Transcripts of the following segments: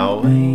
always.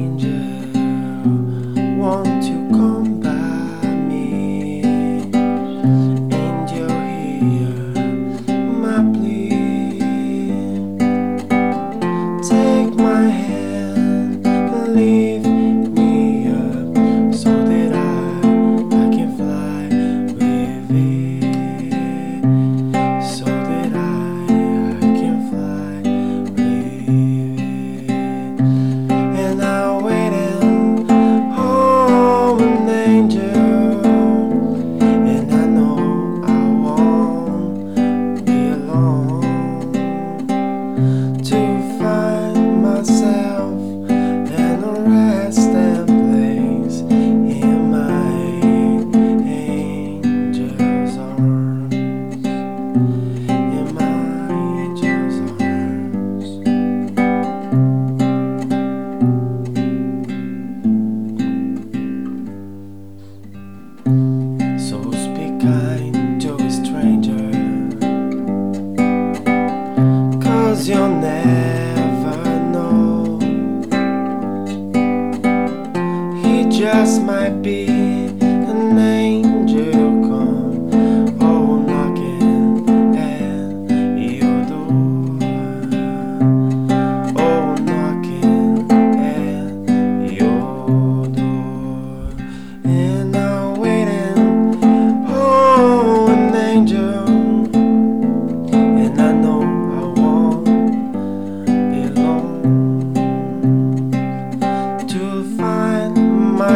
just might be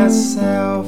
myself.